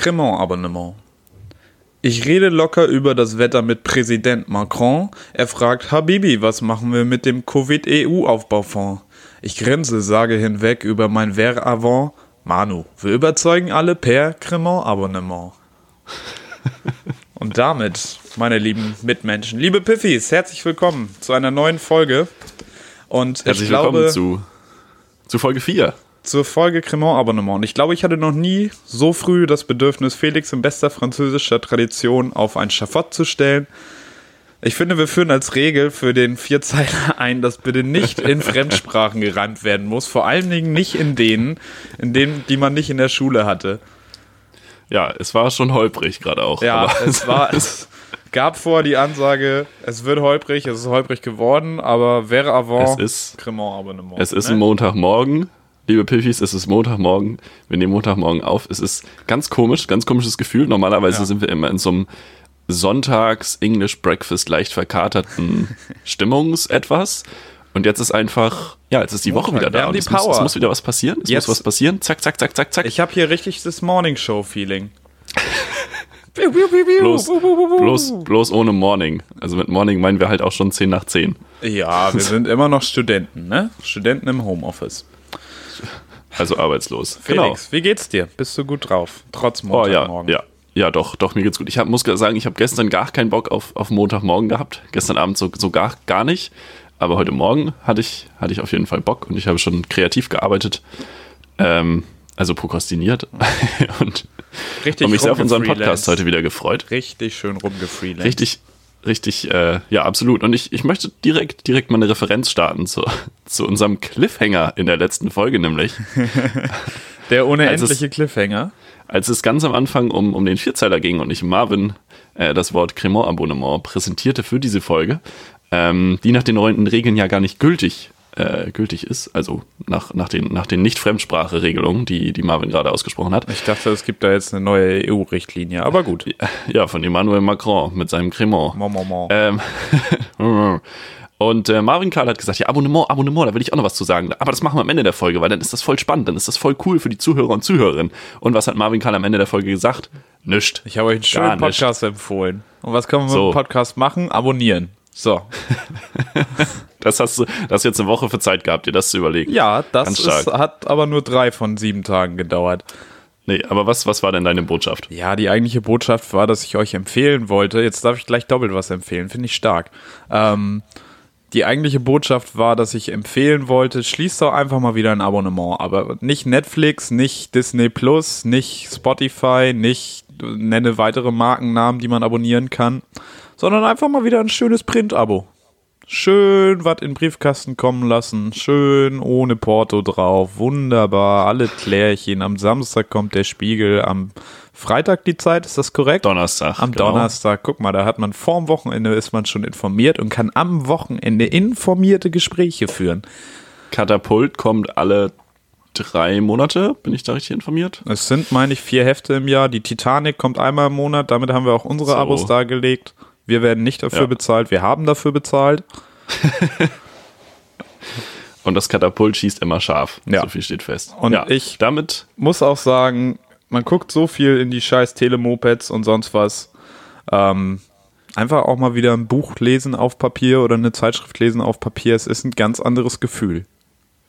Cremant-Abonnement. Ich rede locker über das Wetter mit Präsident Macron. Er fragt, Habibi, was machen wir mit dem Covid-EU-Aufbaufonds? Ich grinse, sage hinweg über mein Ver avant. Manu, wir überzeugen alle per Cremant-Abonnement. Und damit, meine lieben Mitmenschen, liebe Piffis, herzlich willkommen zu einer neuen Folge. Und Herzlich ich glaube, willkommen zu, zu Folge 4. zur Folge Cremant-Abonnement. Und ich glaube, ich hatte noch nie so früh das Bedürfnis, Felix in bester französischer Tradition auf ein Schafott zu stellen. Ich finde, wir führen als Regel für den Vierzeiler ein, dass bitte nicht in Fremdsprachen gerannt werden muss. Vor allen Dingen nicht in denen, in denen, die man nicht in der Schule hatte. Ja, es war schon holprig gerade auch. Ja, es war, es gab vorher die Ansage, es wird holprig, es ist holprig geworden, aber wäre avant Es ist- Cremant-Abonnement. es ist ne? ein Montagmorgen. Liebe Piffis, es ist Montagmorgen. Wir nehmen Montagmorgen auf. Es ist ganz komisch, ganz komisches Gefühl. Normalerweise Ja. sind wir immer in so einem Sonntags-English-Breakfast leicht verkaterten Stimmungs-etwas. Und jetzt ist einfach, ja, jetzt ist die Woche Montag, wieder wir da. Und die es muss, es muss wieder was passieren. Es Jetzt- muss was passieren. Zack, zack, zack, zack, zack. Ich habe hier richtig das Morning Show-Feeling. bloß, bloß, bloß ohne Morning. Also mit Morning meinen wir halt auch schon 10 nach 10. Ja, wir sind immer noch Studenten, ne? Studenten im Homeoffice. Also arbeitslos. Felix, wie geht's dir? Bist du gut drauf? Trotz Oh ja, Montagmorgen. ja. Ja, doch, doch, mir geht's gut. Ich hab, muss sagen, ich habe gestern gar keinen Bock auf, auf Montagmorgen gehabt. Gestern Abend so, so gar, gar nicht. Aber heute Morgen hatte ich, hatte ich auf jeden Fall Bock und ich habe schon kreativ gearbeitet. Ähm, also prokrastiniert. und Richtig und mich sehr auf unseren. Podcast heute wieder gefreut. Richtig schön rumgefreelanced. Richtig, richtig, äh, ja, absolut. Und ich, ich möchte direkt, direkt mal eine Referenz starten zu, zu unserem Cliffhanger in der letzten Folge, nämlich. Der unendliche Cliffhanger. als es ganz am Anfang um, um den Vierzeiler ging und ich Marvin äh, das Wort Cremant-Abonnement präsentierte für diese Folge, ähm, die nach den neuen Regeln ja gar nicht gültig, äh, gültig ist, also nach, nach den, nach den Nicht-Fremdsprache-Regelungen, die, die Marvin gerade ausgesprochen hat. Ich dachte, es gibt da jetzt eine neue EU-Richtlinie, aber gut. Ja, von Emmanuel Macron mit seinem Cremant. Mon, mon, mon. Ähm, und äh, Marvin Karl hat gesagt, ja, Abonnement, Abonnement, da will ich auch noch was zu sagen. Aber das machen wir am Ende der Folge, weil dann ist das voll spannend, dann ist das voll cool für die Zuhörer und Zuhörerinnen. Und was hat Marvin Karl am Ende der Folge gesagt? Nischt. Ich habe euch einen schönen. Podcast empfohlen. Und was können wir So. mit dem Podcast machen? Abonnieren. So. Das hast du, das jetzt eine Woche für Zeit gehabt, dir das zu überlegen. Ja, das ist, hat aber nur drei von sieben Tagen gedauert. Nee, aber was, was war denn deine Botschaft? Ja, die eigentliche Botschaft war, dass ich euch empfehlen wollte. Jetzt darf ich gleich doppelt was empfehlen, finde ich stark. Ähm, die eigentliche Botschaft war, dass ich empfehlen wollte, schließt doch einfach mal wieder ein Abonnement. Aber nicht Netflix, nicht Disney Plus, nicht Spotify, nicht nenne weitere Markennamen, die man abonnieren kann, sondern einfach mal wieder ein schönes Print-Abo. Schön was in den Briefkasten kommen lassen, schön ohne Porto drauf, wunderbar, alle Klärchen. Am Samstag kommt der Spiegel, am Freitag die Zeit, ist das korrekt? Donnerstag. Am genau. Donnerstag, guck mal, da hat man vorm Wochenende ist man schon informiert und kann am Wochenende informierte Gespräche führen. Katapult kommt alle drei Monate, bin ich da richtig informiert? Es sind, meine ich, vier Hefte im Jahr. Die Titanic kommt einmal im Monat, damit haben wir auch unsere So. Abos dargelegt. Wir werden nicht dafür Ja. bezahlt, wir haben dafür bezahlt. Und das Katapult schießt immer scharf. Ja. So viel steht fest. Und ja, ich- damit muss auch sagen, man guckt so viel in die scheiß Telemopeds und sonst was. Ähm, einfach auch mal wieder ein Buch lesen auf Papier oder eine Zeitschrift lesen auf Papier. Es ist ein ganz anderes Gefühl.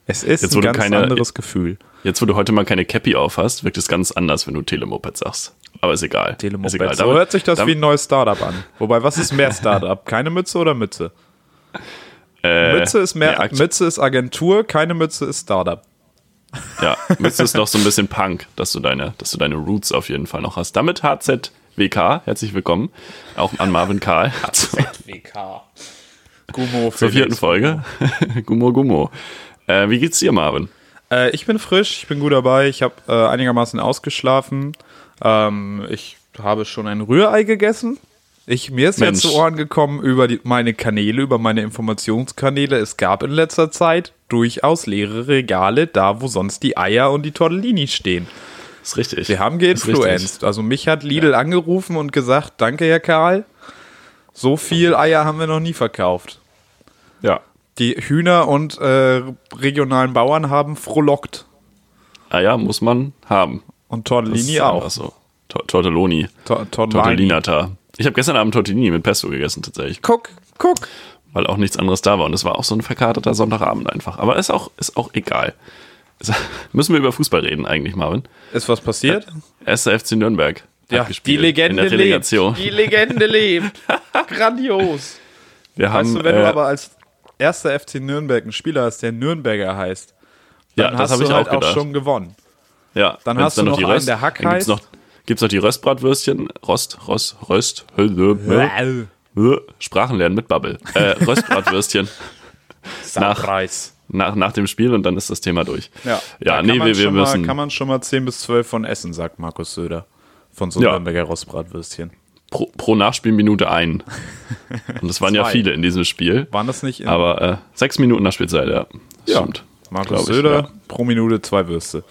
Es ist Jetzt, wo ein du ganz keine- anderes Gefühl. Jetzt, wo du heute mal keine Cappy auf hast, wirkt es ganz anders, wenn du Telemoped sagst. Aber ist egal. Ist Telemoped. egal. So Damit- hört sich das damit- wie ein neues Startup an. Wobei, was ist mehr Startup? Keine Mütze oder Mütze? äh, Mütze ist mehr, nee, Mütze ist Agentur, keine Mütze ist Startup. Ja, Mütze ist noch so ein bisschen Punk, dass du deine, dass du deine Roots auf jeden Fall noch hast. Damit HZWK, herzlich willkommen. Auch an Marvin Karl. WK. Gummo Zur vierten Folge. Gummo Gummo. Äh, wie geht's dir, Marvin? Äh, ich bin frisch, ich bin gut dabei. Ich habe äh, einigermaßen ausgeschlafen. Ähm, ich habe schon ein Rührei gegessen. Ich, mir ist Mensch. jetzt zu Ohren gekommen über die, meine Kanäle, über meine Informationskanäle. Es gab in letzter Zeit durchaus leere Regale, da wo sonst die Eier und die Tortellini stehen. Ist richtig. Wir haben geinfluenced. Also mich hat Lidl angerufen und gesagt, danke Herr Karl, so viel Eier haben wir noch nie verkauft. Ja. Die Hühner und äh, regionalen Bauern haben frohlockt. Ah ja, muss man haben. Und Tortellini auch. So. To- Tortelloni. Tortellinata. Ich habe gestern Abend Tortellini mit Pesto gegessen, tatsächlich. Guck, guck. Weil auch nichts anderes da war. Und es war auch so ein verkaterter Sonntagabend einfach. Aber ist auch, ist auch egal. Müssen wir über Fußball reden eigentlich, Marvin? Ist was passiert? 1. FC Nürnberg. Ja, die Legende lebt. Die Legende lebt. Grandios. Wir haben, Weißt du, wenn äh, du aber als erster FC Nürnberg einen Spieler hast, der Nürnberger heißt, ja, dann das hast habe du ich halt auch gedacht. schon gewonnen. Ja, Dann hast du noch die einen, Röst, der Hack dann gibt's heißt. noch, gibt's noch die Röstbratwürstchen, Rost, Rost, Röst, Hölle, Sprachen lernen mit Bubble. Äh, Röstbratwürstchen Saupreis. nach, nach dem Spiel und dann ist das Thema durch. Ja, ja Da nee, wir, wir müssen Mal, kann man schon mal 10 bis 12 von essen, sagt Markus Söder. Von so Ja. Nürnberger Rostbratwürstchen. Pro, pro Nachspielminute ein. Und es waren ja viele in diesem Spiel. Waren das nicht in Aber äh, sechs Minuten Nachspielzeit, ja. Ja. Stimmt. Markus ich, Söder ja. pro Minute zwei Würste?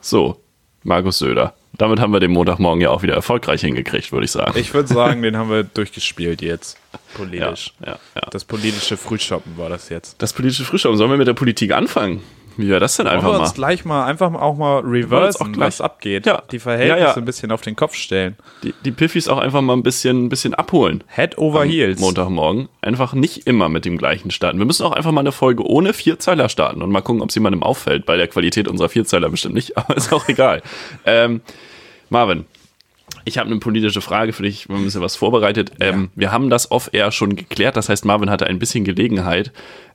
So, Markus Söder. Damit haben wir den Montagmorgen ja auch wieder erfolgreich hingekriegt, würde ich sagen. Ich würde sagen, den haben wir durchgespielt jetzt. ja, Politisch. ja, ja. Das politische Frühschoppen war das jetzt. Das politische Frühstück. Sollen wir mit der Politik anfangen? Wie wäre das denn Wollen einfach wir mal? uns gleich mal einfach auch mal wir uns reversen, auch was abgeht. Ja. Die Verhältnisse Ja, ja. ein bisschen auf den Kopf stellen. Die, die Piffis auch einfach mal ein bisschen, ein bisschen abholen. Head over heels. Montagmorgen. Einfach nicht immer mit dem gleichen starten. Wir müssen auch einfach mal eine Folge ohne Vierzeiler starten und mal gucken, ob es jemandem auffällt. Bei der Qualität unserer Vierzeiler bestimmt nicht, aber ist auch egal. Ähm, Marvin, ich habe eine politische Frage für dich. Wir haben ein bisschen was vorbereitet. Ähm, wir haben das off-air schon geklärt. Das heißt, Marvin hatte ein bisschen Gelegenheit,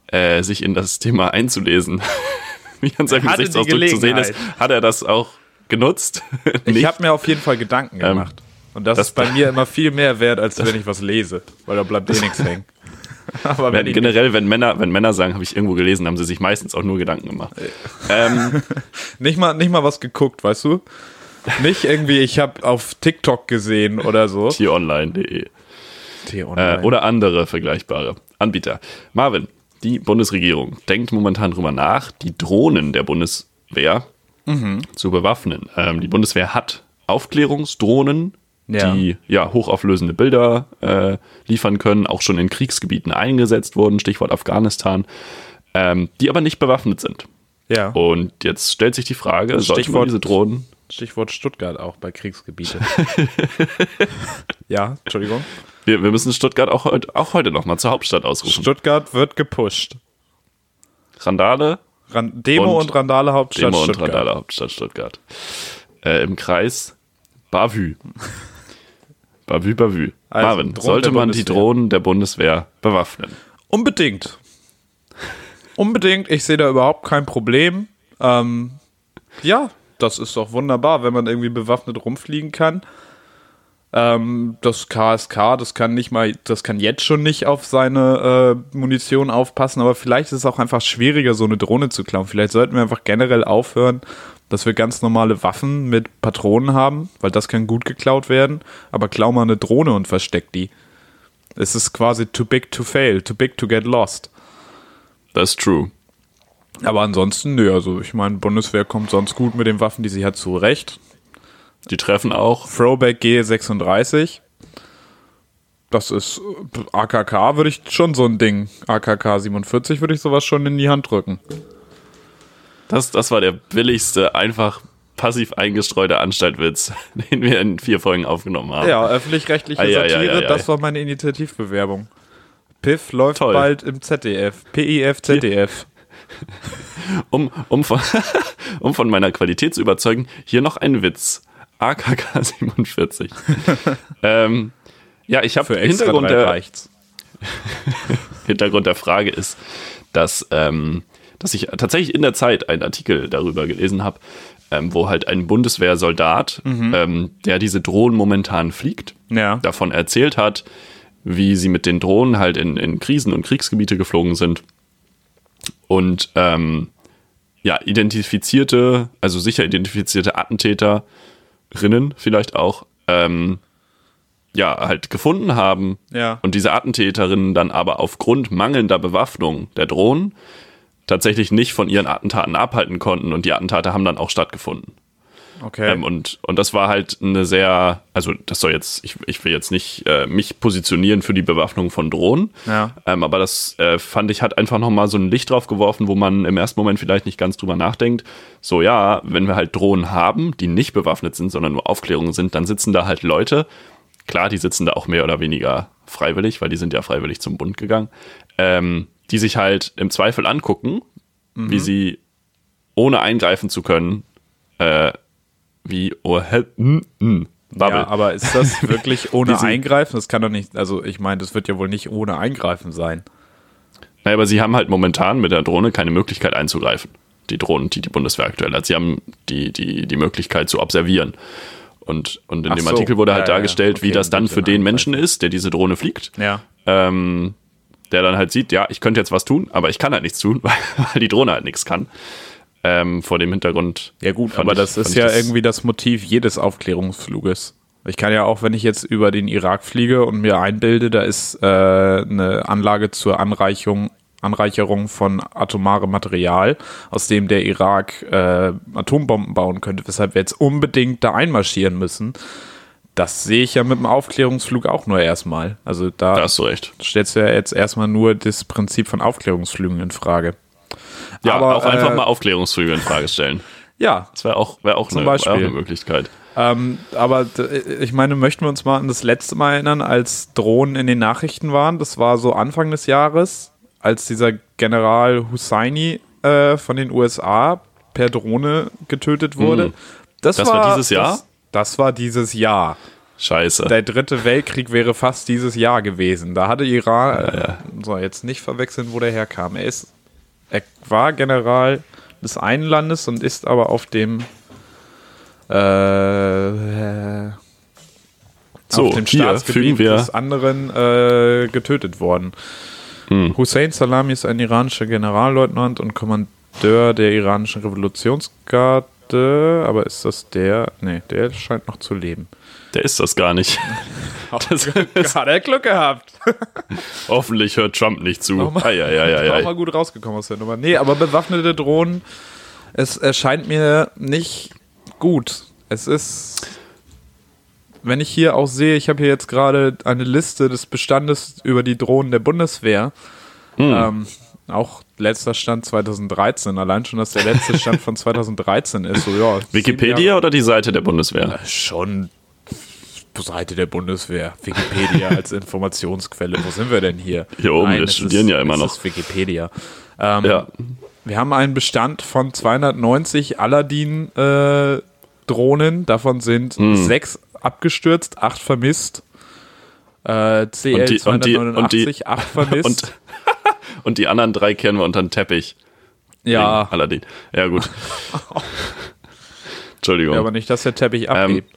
äh, sich in das Thema einzulesen. Wie an seinem Gesichtsausdruck zu sehen ist, hat er das auch genutzt. Ich habe mir auf jeden Fall Gedanken Ähm, gemacht. Und das, das- ist bei mir immer viel mehr wert, als wenn ich was lese. Weil da bleibt eh nichts hängen. Aber wenn Wenn, generell, wenn Männer, wenn Männer sagen, habe ich irgendwo gelesen, haben sie sich meistens auch nur Gedanken gemacht. Ähm, nicht mal, nicht mal was geguckt, weißt du? Nicht irgendwie, ich habe auf TikTok gesehen oder so. tieronline.de T äh, oder andere vergleichbare Anbieter. Marvin, die Bundesregierung denkt momentan drüber nach, die Drohnen der Bundeswehr Mhm. zu bewaffnen. Ähm, die Bundeswehr hat Aufklärungsdrohnen, Ja. die ja hochauflösende Bilder äh, liefern können, auch schon in Kriegsgebieten eingesetzt wurden, Stichwort Afghanistan, ähm, die aber nicht bewaffnet sind. ja. Und jetzt stellt sich die Frage, sollte man Stichwort- diese Drohnen Stichwort Stuttgart auch bei Kriegsgebiete. ja, Entschuldigung. Wir, wir müssen Stuttgart auch, heut, auch heute noch mal zur Hauptstadt ausrufen. Stuttgart wird gepusht. Randale, Ran Demo und, Und Randale Hauptstadt Demo und Stuttgart. Randale Hauptstadt Stuttgart. Äh, Im Kreis Bavü. Bavü, Bavü. Also, Marvin, sollte man die. Drohnen der Bundeswehr bewaffnen? Unbedingt. Unbedingt. Ich sehe da überhaupt kein Problem. Ähm, ja, das ist doch wunderbar, wenn man irgendwie bewaffnet rumfliegen kann. Ähm, das KSK, das kann nicht mal, das kann jetzt schon nicht auf seine äh, Munition aufpassen, aber vielleicht ist es auch einfach schwieriger, so eine Drohne zu klauen. Vielleicht sollten wir einfach generell aufhören, dass wir ganz normale Waffen mit Patronen haben, weil das kann gut geklaut werden. Aber klau mal eine Drohne und versteck die. Es ist quasi too big to fail, too big to get lost. Ist true. Aber ansonsten, nö, also ich meine, Bundeswehr kommt sonst gut mit den Waffen, die sie hat, zurecht. Die treffen auch. Throwback G36. Das ist äh, AKK, würde ich schon so ein Ding. AKK 47 würde ich sowas schon in die Hand drücken. Das, das war der billigste, einfach passiv eingestreute Anstaltwitz, den wir in vier Folgen aufgenommen haben. Ja, öffentlich-rechtliche ei, Satire, ei, ei. das war meine Initiativbewerbung. PIF läuft Toll. bald im ZDF. PIF, ZDF. Um, um, von, um von meiner Qualität zu überzeugen, hier noch ein Witz. AKK 47. ähm, ja, ich habe Hintergrund der. Hintergrund der Frage ist, dass, ähm, dass ich tatsächlich in der Zeit einen Artikel darüber gelesen habe, ähm, wo halt ein Bundeswehrsoldat, ähm, der diese Drohnen momentan fliegt, Ja. davon erzählt hat, wie sie mit den Drohnen halt in, in Krisen- und Kriegsgebiete geflogen sind und ähm, ja, identifizierte, also sicher identifizierte Attentäterinnen vielleicht auch, ähm, ja, halt gefunden haben Ja. und diese Attentäterinnen dann aber aufgrund mangelnder Bewaffnung der Drohnen tatsächlich nicht von ihren Attentaten abhalten konnten und die Attentate haben dann auch stattgefunden. Okay. Ähm, und, und das war halt eine sehr, also das soll jetzt, ich, ich will jetzt nicht äh, mich positionieren für die Bewaffnung von Drohnen, Ja. ähm, aber das äh, fand ich hat einfach nochmal so ein Licht drauf geworfen, wo man im ersten Moment vielleicht nicht ganz drüber nachdenkt. So ja, wenn wir halt Drohnen haben, die nicht bewaffnet sind, sondern nur Aufklärungen sind, dann sitzen da halt Leute, klar, die sitzen da auch mehr oder weniger freiwillig, weil die sind ja freiwillig zum Bund gegangen, ähm, die sich halt im Zweifel angucken, wie sie ohne eingreifen zu können, äh, wie oh, hä, mm, mm, Bubble. Ja, aber ist das wirklich ohne Wie Eingreifen? Das kann doch nicht, also ich meine, das wird ja wohl nicht ohne Eingreifen sein. Naja, aber sie haben halt momentan mit der Drohne keine Möglichkeit einzugreifen. Die Drohnen, die die Bundeswehr aktuell hat. Sie haben die, die, die Möglichkeit zu observieren. Und, und in Ach dem so. Artikel wurde halt Ja, ja, dargestellt, wie okay, das dann für den Menschen ist, der diese Drohne fliegt. Ja. Ähm, der dann halt sieht, ja, ich könnte jetzt was tun, aber ich kann halt nichts tun, weil, weil die Drohne halt nichts kann. Ähm, vor dem Hintergrund. Ja gut, aber ich- das ist ja das- irgendwie das Motiv jedes Aufklärungsfluges. Ich kann ja auch, wenn ich jetzt über den Irak fliege und mir einbilde, da ist äh, eine Anlage zur Anreichung, Anreicherung von atomarem Material, aus dem der Irak äh, Atombomben bauen könnte, weshalb wir jetzt unbedingt da einmarschieren müssen. Das sehe ich ja mit dem Aufklärungsflug auch nur erstmal. Also da Da hast du recht. stellst du ja jetzt erstmal nur das Prinzip von Aufklärungsflügen in Frage. Ja, Aber, auch einfach äh, mal Aufklärungsflüge in Frage stellen. Ja, Das wäre auch, wär auch, eine, wär auch eine Möglichkeit. Ähm, aber d- ich meine, möchten wir uns mal an das letzte Mal erinnern, als Drohnen in den Nachrichten waren? Das war so Anfang des Jahres, als dieser General Husseini äh, von den USA per Drohne getötet wurde. Das, Das war dieses Jahr? Das, das war dieses Jahr. Scheiße. Der dritte Weltkrieg wäre fast dieses Jahr gewesen. Da hatte Iran, äh, so jetzt nicht verwechseln, wo der herkam. Er ist, er war General des einen Landes und ist aber auf dem äh, So, auf dem hier Staatsgebiet des anderen äh, getötet worden. Hm. Hussein Salami ist ein iranischer Generalleutnant und Kommandeur der iranischen Revolutionsgarde. Aber ist das der? Nee, der scheint noch zu leben. Der ist das gar nicht. Das Hat er Glück gehabt. Hoffentlich hört Trump nicht zu. Nochmal- Ei, ei, ei, ei, ei. mal gut rausgekommen aus der Nummer. Nee, aber bewaffnete Drohnen, es erscheint mir nicht gut. Es ist, wenn ich hier auch sehe, ich habe hier jetzt gerade eine Liste des Bestandes über die Drohnen der Bundeswehr. Hm. Ähm, auch letzter Stand 2013. Allein schon, dass der letzte Stand von 2013 ist. So, ja, Wikipedia oder die Seite der Bundeswehr? Jahre- Schon Seite der Bundeswehr. Wikipedia als Informationsquelle. Wo sind wir denn hier? Hier oben, wir es studieren ist, ja immer noch. Ist Wikipedia. Ähm, Ja. Wir haben einen Bestand von 290 Aladdin-Drohnen. Davon sind Hm. sechs abgestürzt, acht vermisst. Äh, CL Und die- und die- und die- 289, acht vermisst. Und, und die anderen drei kehren wir unter den Teppich. ja, Aladdin. Ja, gut. Entschuldigung. ja, aber nicht, dass der Teppich abhebt.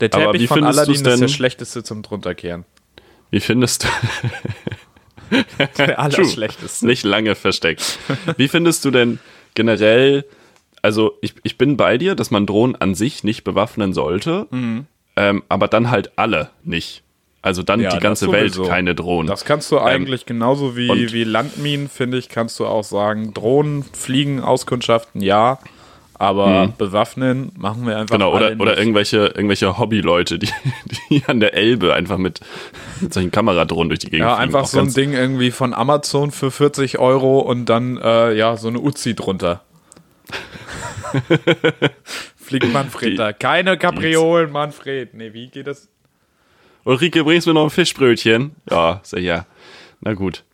Der aber Teppich wie von Aladdin du's ist der denn- schlechteste zum drunterkehren. Wie findest du. Der allerschlechteste. Nicht lange versteckt. Wie findest du denn generell, also ich, ich bin bei dir, dass man Drohnen an sich nicht bewaffnen sollte, Mhm. ähm, aber dann halt alle nicht. Also dann Ja, die ganze Welt keine Drohnen. Das kannst du eigentlich genauso wie, Ähm, wie Landminen, finde ich, kannst du auch sagen, Drohnen, Fliegen, Auskundschaften, ja, aber bewaffnen machen wir einfach Mhm. Genau, oder, oder irgendwelche, irgendwelche Hobbyleute, die, die an der Elbe einfach mit, mit solchen Kameradrohnen durch die Gegend Ja, fliegen. einfach Auch so ein Ding irgendwie von Amazon für 40 Euro und dann, äh, ja, so eine Uzi drunter. Fliegt Manfred da. Keine Kapriolen, Manfred. Nee, wie geht das? Ulrike, bringst du mir noch ein Fischbrötchen? Ja, sag ich, ja. Na gut.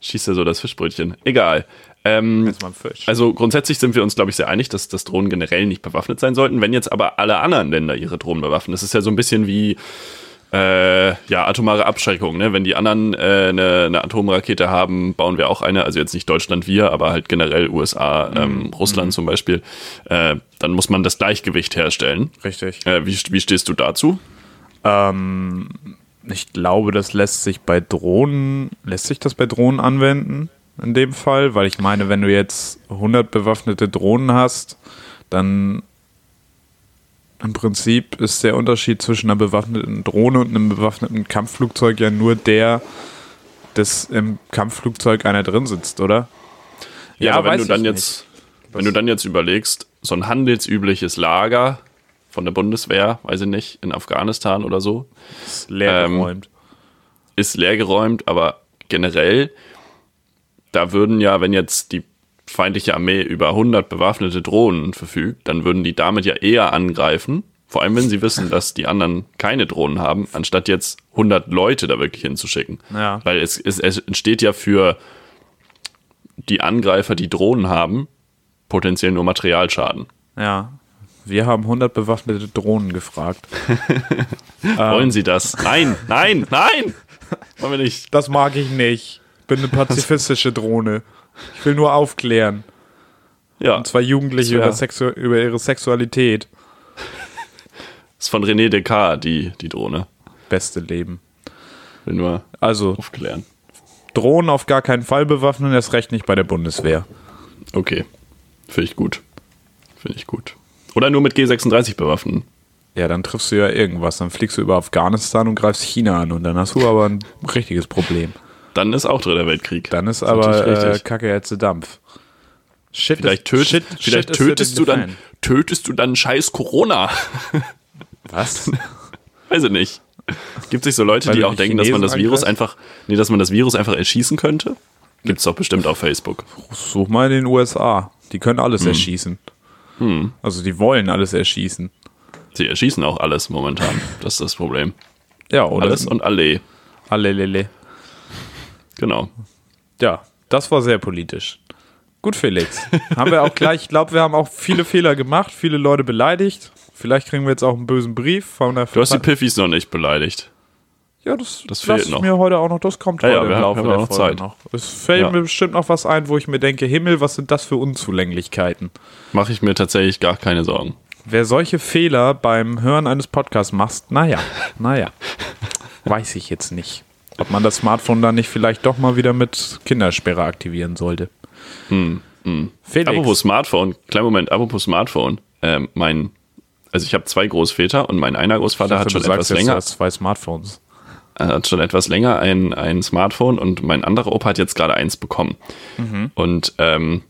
Schießt er so das Fischbrötchen. Egal. Ähm, also grundsätzlich sind wir uns, glaube ich, sehr einig, dass, dass Drohnen generell nicht bewaffnet sein sollten. Wenn jetzt aber alle anderen Länder ihre Drohnen bewaffnen, das ist ja so ein bisschen wie äh, ja, atomare Abschreckung. Ne? Wenn die anderen äh, eine, eine Atomrakete haben, bauen wir auch eine. Also jetzt nicht Deutschland, wir, aber halt generell USA, ähm, Russland zum Beispiel. Äh, dann muss man das Gleichgewicht herstellen. Richtig. Äh, wie, wie stehst du dazu? Ähm, ich glaube, das lässt sich bei Drohnen, lässt sich das bei Drohnen anwenden, in dem Fall, weil ich meine, wenn du jetzt 100 bewaffnete Drohnen hast, dann im Prinzip ist der Unterschied zwischen einer bewaffneten Drohne und einem bewaffneten Kampfflugzeug ja nur der, dass im Kampfflugzeug einer drin sitzt, oder? Ja, aber wenn weiß du dann ich jetzt, wenn du dann jetzt überlegst, so ein handelsübliches Lager von der Bundeswehr, weiß ich nicht, in Afghanistan oder so. Ist leer Ähm, geräumt. Ist leergeräumt, aber generell, da würden ja, wenn jetzt die feindliche Armee über 100 bewaffnete Drohnen verfügt, dann würden die damit ja eher angreifen. Vor allem, wenn sie wissen, dass die anderen keine Drohnen haben, anstatt jetzt 100 Leute da wirklich hinzuschicken. Ja. Weil es, es, es entsteht ja für die Angreifer, die Drohnen haben, potenziell nur Materialschaden. ja. Wir haben 100 bewaffnete Drohnen gefragt. Ähm. Wollen sie das? Nein, nein, nein! Wollen wir nicht. Das mag ich nicht. Ich bin eine pazifistische Drohne. Ich will nur aufklären. Ja, Und zwar Jugendliche Das über, Sexu über ihre Sexualität. ist von René Descartes, die, die Drohne. Beste Leben. Will nur Also, aufklären. Drohnen auf gar keinen Fall bewaffnen, erst recht nicht bei der Bundeswehr. Okay. Finde ich gut. Finde ich gut. Oder nur mit G36 bewaffnen. Ja, dann triffst du ja irgendwas. Dann fliegst du über Afghanistan und greifst China an und dann hast du aber ein richtiges Problem. Dann ist auch Dritter Weltkrieg. Dann ist Das aber äh. Kacke jetzt Dampf. Shit Vielleicht, ist- töt, shit- vielleicht shit tötest du dann tötest du dann scheiß Corona. Was? Weiß ich nicht. Gibt sich so Leute, Weil die auch denken, dass man das Chinesen Virus einfach, nee, dass man das Virus einfach erschießen könnte? Gibt's doch bestimmt auf Facebook. Such mal in den USA. Die können alles Hm. erschießen. Also die wollen alles erschießen. Sie erschießen auch alles momentan. Das ist das Problem. Ja, oder? Alles und alle. Allelele. Genau. Ja, das war sehr politisch. Gut, Felix. haben wir auch gleich, ich glaube, wir haben auch viele Fehler gemacht, viele Leute beleidigt. Vielleicht kriegen wir jetzt auch einen bösen Brief von der Du hast die Piffis noch nicht beleidigt. Ja, das, Das fehlt noch. mir heute auch noch. Das kommt Ja, heute ja, wir im haben- Laufe wir haben der auch noch Zeit. noch. Es fällt Ja. mir bestimmt noch was ein, wo ich mir denke, Himmel, was sind das für Unzulänglichkeiten? Mache ich mir tatsächlich gar keine Sorgen. Wer solche Fehler beim Hören eines Podcasts macht, naja, naja, weiß ich jetzt nicht. Ob man das Smartphone dann nicht vielleicht doch mal wieder mit Kindersperre aktivieren sollte. Felix, Apropos Smartphone, kleinen Moment, apropos Smartphone. Ähm, mein, also ich habe zwei Großväter und mein einer Großvater hat du schon sagst etwas jetzt, länger, du hast zwei Smartphones. er hat schon etwas länger ein, ein Smartphone und mein anderer Opa hat jetzt gerade eins bekommen. Und ähm,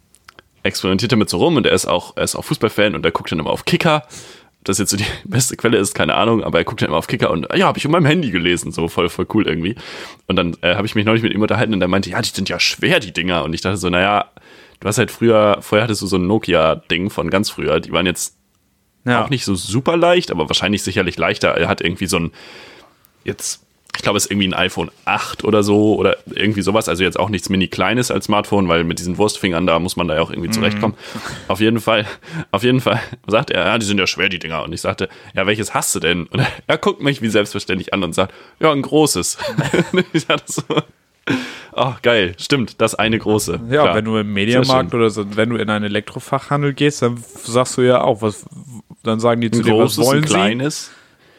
experimentiert damit so rum und er ist auch, er ist auch Fußballfan und er guckt dann immer auf Kicker. Das jetzt so die beste Quelle ist, keine Ahnung, aber er guckt dann immer auf Kicker und ja, habe ich in meinem Handy gelesen, so voll, voll cool irgendwie. Und dann äh, habe ich mich neulich mit ihm unterhalten und er meinte, ja, die sind ja schwer, die Dinger. Und ich dachte so, naja, du hast halt früher, vorher hattest du so ein Nokia-Ding von ganz früher, die waren jetzt Ja, auch nicht so super leicht, aber wahrscheinlich sicherlich leichter. Er hat irgendwie so ein, jetzt, ich glaube, es ist irgendwie ein iPhone 8 oder so oder irgendwie sowas. Also jetzt auch nichts mini kleines als Smartphone, weil mit diesen Wurstfingern da muss man da ja auch irgendwie zurechtkommen. Auf jeden Fall, auf jeden Fall sagt er, ja, die sind ja schwer, die Dinger. Und ich sagte, ja, welches hast du denn? Und er, guckt mich wie selbstverständlich an und sagt, ja, ein großes. Ich dachte so, ach, geil, stimmt, das eine große. Ja, Klar. wenn du im Mediamarkt oder so, wenn du in einen Elektrofachhandel gehst, dann sagst du ja auch, was, dann sagen die zu ein dir, was großes, wollen ein sie?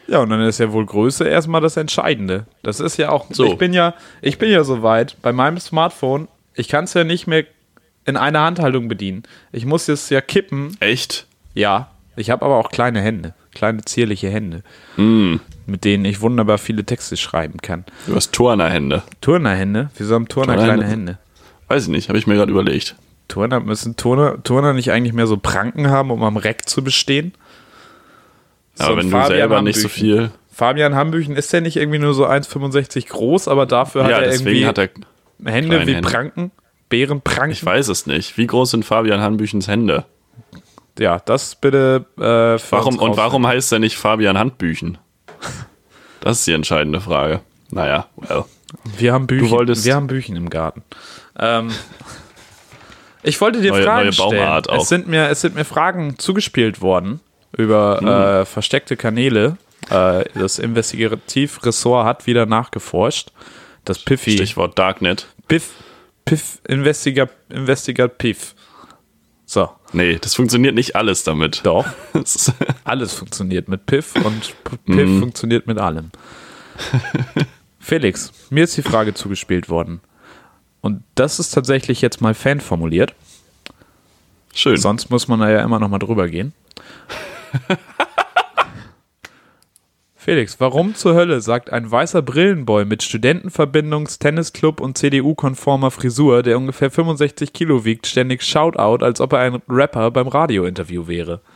Ja, und dann ist ja wohl Größe erstmal das Entscheidende. Das ist ja auch, So. ich bin ja, ich bin ja soweit, bei meinem Smartphone, ich kann es ja nicht mehr in einer Handhaltung bedienen. Ich muss es ja kippen. Echt? Ja, ich habe aber auch kleine Hände, kleine zierliche Hände, Mm. mit denen ich wunderbar viele Texte schreiben kann. Du hast Turnerhände. Turnerhände? Wieso haben Turner Turnerhände? kleine Hände? Weiß ich nicht, habe ich mir gerade überlegt. Turner müssen Turner, Turner nicht eigentlich mehr so Pranken haben, um am Reck zu bestehen? Aber So wenn ein du Fabian selber nicht so Hambüchen. viel. Fabian Hambüchen ist der nicht irgendwie nur so 1,65 groß, aber dafür hat Ja, er deswegen irgendwie hat er. Hände wie Hände. Pranken, Bärenpranken. Ich weiß es nicht. Wie groß sind Fabian Hanbüchens Hände? Ja, das bitte. Äh, Warum, und warum heißt er nicht Fabian Handbüchen? Das ist die entscheidende Frage. Naja, well. Wir haben Büchen. Du wolltest- wir haben Büchen im Garten. Ähm, ich wollte dir Neue- Fragen neue Baumart stellen. auch. Es sind mir, es sind mir Fragen zugespielt worden über Hm. äh, versteckte Kanäle. Äh, das Investigativressort hat wieder nachgeforscht. Das Piffy. Stichwort Darknet. Piff. Piff. Investiga, Investigat Piff. So, Nee, das funktioniert nicht alles damit. doch. Alles funktioniert mit Piff und Piff Mhm. funktioniert mit allem. Felix, mir ist die Frage zugespielt worden. Und das ist tatsächlich jetzt mal fan formuliert. Schön. Sonst muss man da ja immer noch mal drüber gehen. Felix, warum zur Hölle sagt ein weißer Brillenboy mit Studentenverbindungs-, Tennisclub und CDU-konformer Frisur, der ungefähr 65 Kilo wiegt, ständig Shoutout, als ob er ein Rapper beim Radiointerview wäre?